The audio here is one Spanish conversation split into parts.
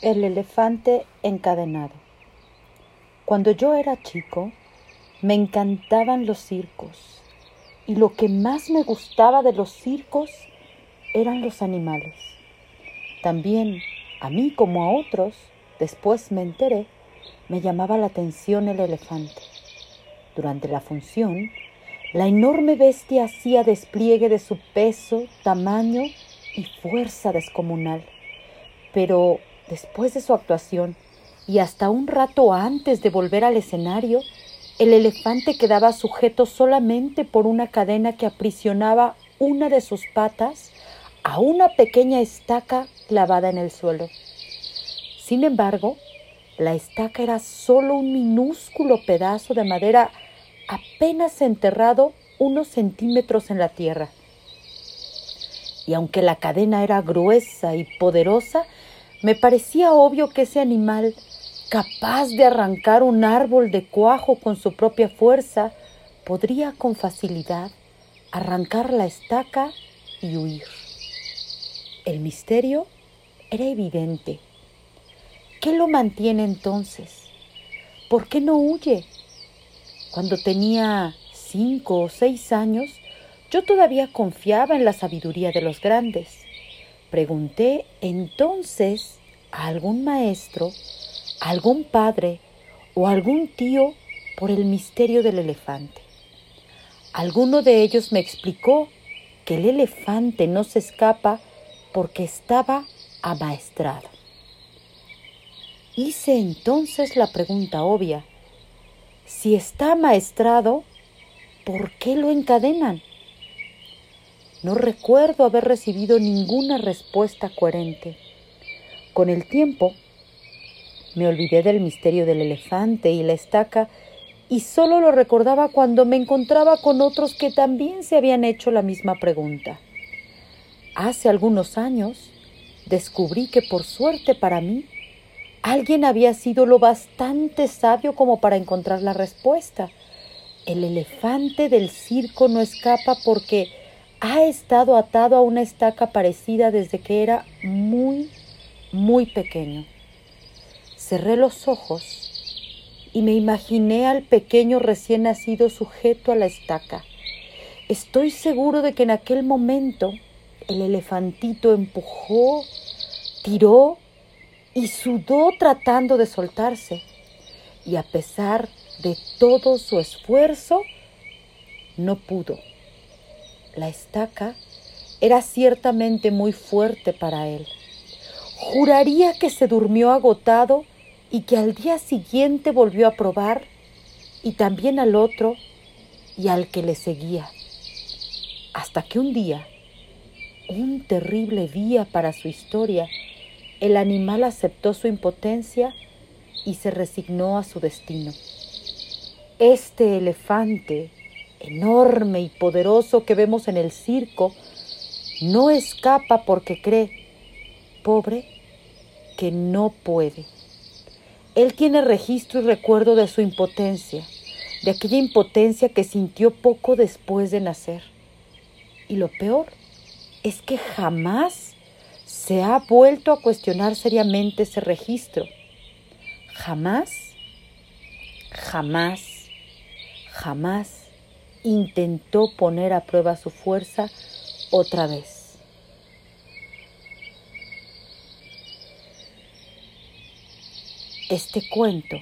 El elefante encadenado. Cuando yo era chico, me encantaban los circos y lo que más me gustaba de los circos eran los animales. También, a mí como a otros, después me enteré, me llamaba la atención el elefante. Durante la función, la enorme bestia hacía despliegue de su peso, tamaño y fuerza descomunal. Pero Después de su actuación y hasta un rato antes de volver al escenario, el elefante quedaba sujeto solamente por una cadena que aprisionaba una de sus patas a una pequeña estaca clavada en el suelo. Sin embargo, la estaca era solo un minúsculo pedazo de madera apenas enterrado unos centímetros en la tierra. Y aunque la cadena era gruesa y poderosa, me parecía obvio que ese animal, capaz de arrancar un árbol de cuajo con su propia fuerza, podría con facilidad arrancar la estaca y huir. El misterio era evidente. ¿Qué lo mantiene entonces? ¿Por qué no huye? Cuando tenía cinco o seis años, yo todavía confiaba en la sabiduría de los grandes. Pregunté entonces a algún maestro, a algún padre o a algún tío por el misterio del elefante. Alguno de ellos me explicó que el elefante no se escapa porque estaba amaestrado. Hice entonces la pregunta obvia. Si está amaestrado, ¿por qué lo encadenan? No recuerdo haber recibido ninguna respuesta coherente. Con el tiempo, me olvidé del misterio del elefante y la estaca y solo lo recordaba cuando me encontraba con otros que también se habían hecho la misma pregunta. Hace algunos años descubrí que por suerte para mí, alguien había sido lo bastante sabio como para encontrar la respuesta. El elefante del circo no escapa porque ha estado atado a una estaca parecida desde que era muy, muy pequeño. Cerré los ojos y me imaginé al pequeño recién nacido sujeto a la estaca. Estoy seguro de que en aquel momento el elefantito empujó, tiró y sudó tratando de soltarse. Y a pesar de todo su esfuerzo, no pudo. La estaca era ciertamente muy fuerte para él. Juraría que se durmió agotado y que al día siguiente volvió a probar, y también al otro y al que le seguía. Hasta que un día, un terrible día para su historia, el animal aceptó su impotencia y se resignó a su destino. Este elefante enorme y poderoso que vemos en el circo, no escapa porque cree, pobre, que no puede. Él tiene registro y recuerdo de su impotencia, de aquella impotencia que sintió poco después de nacer. Y lo peor es que jamás se ha vuelto a cuestionar seriamente ese registro. Jamás, jamás, jamás intentó poner a prueba su fuerza otra vez. Este cuento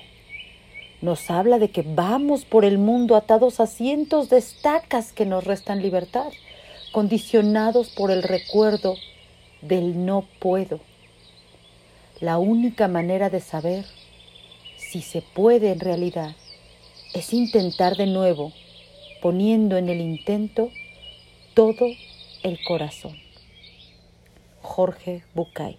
nos habla de que vamos por el mundo atados a cientos de estacas que nos restan libertad, condicionados por el recuerdo del no puedo. La única manera de saber si se puede en realidad es intentar de nuevo poniendo en el intento todo el corazón. Jorge Bucay